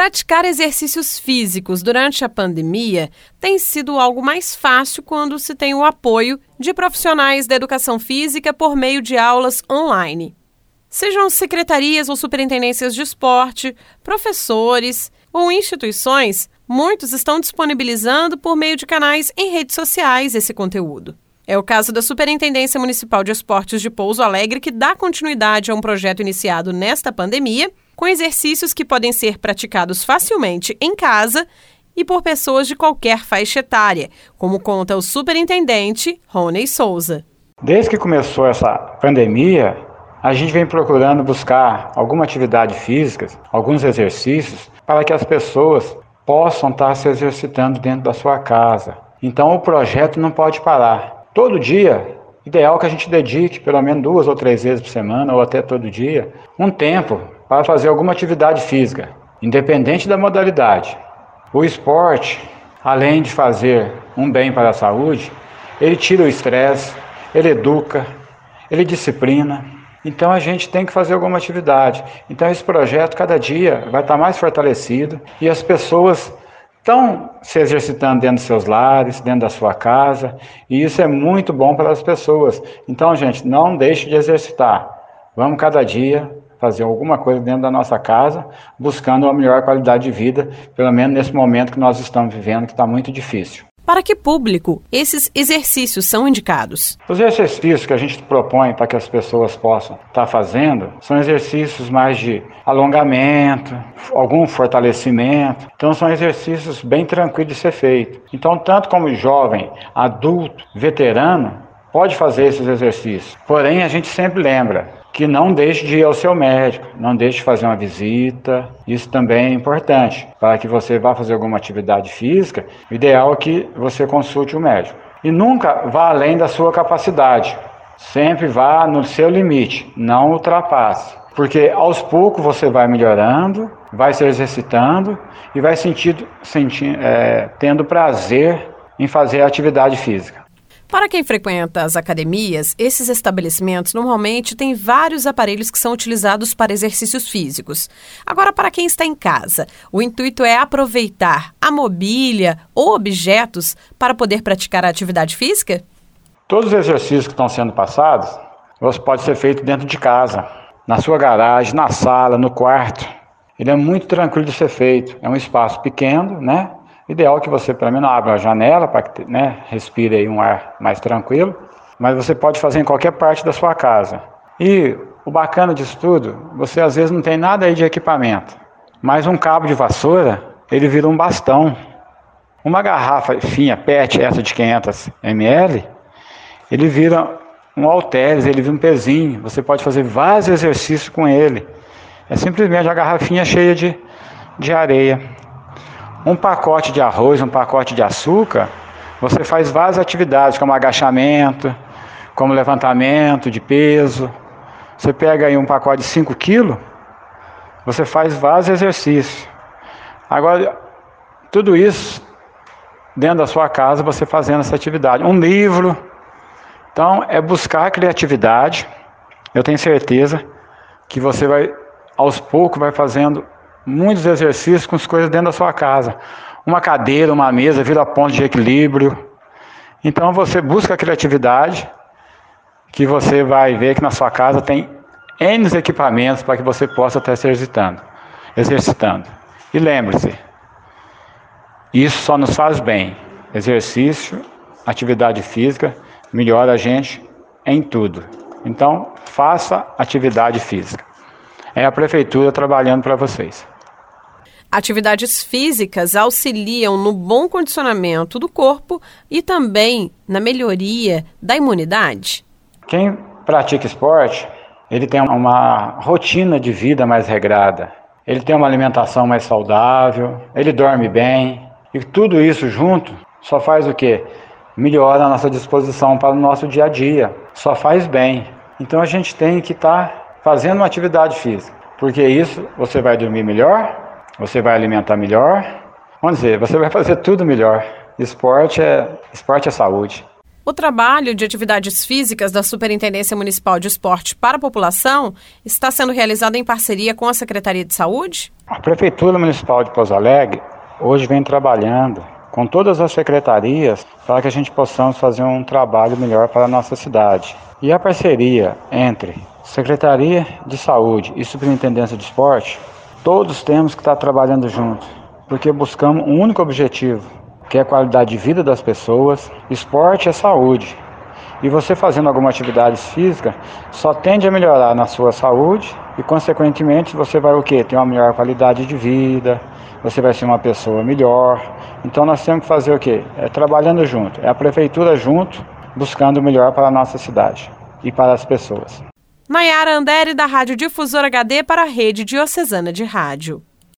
Praticar exercícios físicos durante a pandemia tem sido algo mais fácil quando se tem o apoio de profissionais da educação física por meio de aulas online. Sejam secretarias ou superintendências de esporte, professores ou instituições, muitos estão disponibilizando por meio de canais em redes sociais esse conteúdo. É o caso da Superintendência Municipal de Esportes de Pouso Alegre, que dá continuidade a um projeto iniciado nesta pandemia com exercícios que podem ser praticados facilmente em casa e por pessoas de qualquer faixa etária, como conta o superintendente Rony Souza. Desde que começou essa pandemia, a gente vem procurando buscar alguma atividade física, alguns exercícios, para que as pessoas possam estar se exercitando dentro da sua casa. Então o projeto não pode parar. Todo dia, ideal que a gente dedique pelo menos duas ou três vezes por semana, ou até todo dia, um tempo para fazer alguma atividade física, independente da modalidade. O esporte, além de fazer um bem para a saúde, ele tira o estresse, ele educa, ele disciplina. Então a gente tem que fazer alguma atividade. Então esse projeto cada dia vai estar mais fortalecido e as pessoas estão se exercitando dentro dos seus lares, dentro da sua casa, e isso é muito bom para as pessoas. Então, gente, não deixe de exercitar. Vamos cada dia fazer alguma coisa dentro da nossa casa, buscando uma melhor qualidade de vida, pelo menos nesse momento que nós estamos vivendo, que está muito difícil. Para que público esses exercícios são indicados? Os exercícios que a gente propõe para que as pessoas possam estar tá fazendo são exercícios mais de alongamento, algum fortalecimento. Então, são exercícios bem tranquilos de ser feito. Então, tanto como jovem, adulto, veterano, pode fazer esses exercícios. Porém, a gente sempre lembra que não deixe de ir ao seu médico, não deixe de fazer uma visita. Isso também é importante. Para que você vá fazer alguma atividade física, o ideal é que você consulte o médico. E nunca vá além da sua capacidade. Sempre vá no seu limite, não ultrapasse. Porque aos poucos você vai melhorando, vai se exercitando e vai sentindo, sentindo, é, tendo prazer em fazer a atividade física. Para quem frequenta as academias, esses estabelecimentos normalmente têm vários aparelhos que são utilizados para exercícios físicos. Agora, para quem está em casa, o intuito é aproveitar a mobília ou objetos para poder praticar a atividade física? Todos os exercícios que estão sendo passados, pode ser feito dentro de casa, na sua garagem, na sala, no quarto. Ele é muito tranquilo de ser feito. É um espaço pequeno, né? Ideal que você, pelo menos, abra a janela para que né, respire aí um ar mais tranquilo, mas você pode fazer em qualquer parte da sua casa. E o bacana disso tudo, você às vezes não tem nada aí de equipamento, mas um cabo de vassoura, ele vira um bastão. Uma garrafa finha PET, essa de 500 ml, ele vira um halteres, ele vira um pezinho. Você pode fazer vários exercícios com ele. É simplesmente a garrafinha cheia de, de areia um pacote de arroz, um pacote de açúcar, você faz várias atividades, como agachamento, como levantamento de peso. Você pega aí um pacote de 5 quilos, você faz vários exercícios. Agora, tudo isso dentro da sua casa, você fazendo essa atividade. Um livro. Então, é buscar criatividade. Eu tenho certeza que você vai, aos poucos, vai fazendo muitos exercícios com as coisas dentro da sua casa. Uma cadeira, uma mesa, vira ponto de equilíbrio. Então você busca a criatividade, que você vai ver que na sua casa tem N equipamentos para que você possa estar exercitando. exercitando. E lembre-se, isso só nos faz bem. Exercício, atividade física, melhora a gente em tudo. Então, faça atividade física. É a prefeitura trabalhando para vocês. Atividades físicas auxiliam no bom condicionamento do corpo e também na melhoria da imunidade. Quem pratica esporte, ele tem uma rotina de vida mais regrada. Ele tem uma alimentação mais saudável, ele dorme bem, e tudo isso junto só faz o quê? Melhora a nossa disposição para o nosso dia a dia, só faz bem. Então a gente tem que estar tá fazendo uma atividade física, porque isso você vai dormir melhor, você vai alimentar melhor. Vamos dizer, você vai fazer tudo melhor. Esporte é, esporte é saúde. O trabalho de atividades físicas da Superintendência Municipal de Esporte para a população está sendo realizado em parceria com a Secretaria de Saúde? A Prefeitura Municipal de Pouso Alegre hoje vem trabalhando com todas as secretarias para que a gente possamos fazer um trabalho melhor para a nossa cidade. E a parceria entre Secretaria de Saúde e Superintendência de Esporte, todos temos que estar trabalhando juntos, porque buscamos um único objetivo, que é a qualidade de vida das pessoas. Esporte é saúde. E você fazendo alguma atividade física só tende a melhorar na sua saúde e, consequentemente, você vai o quê? Ter uma melhor qualidade de vida, você vai ser uma pessoa melhor. Então nós temos que fazer o quê? É trabalhando junto, é a prefeitura junto, buscando o melhor para a nossa cidade e para as pessoas. Nayara Andere, da Rádio Difusora HD para a Rede Diocesana de Rádio.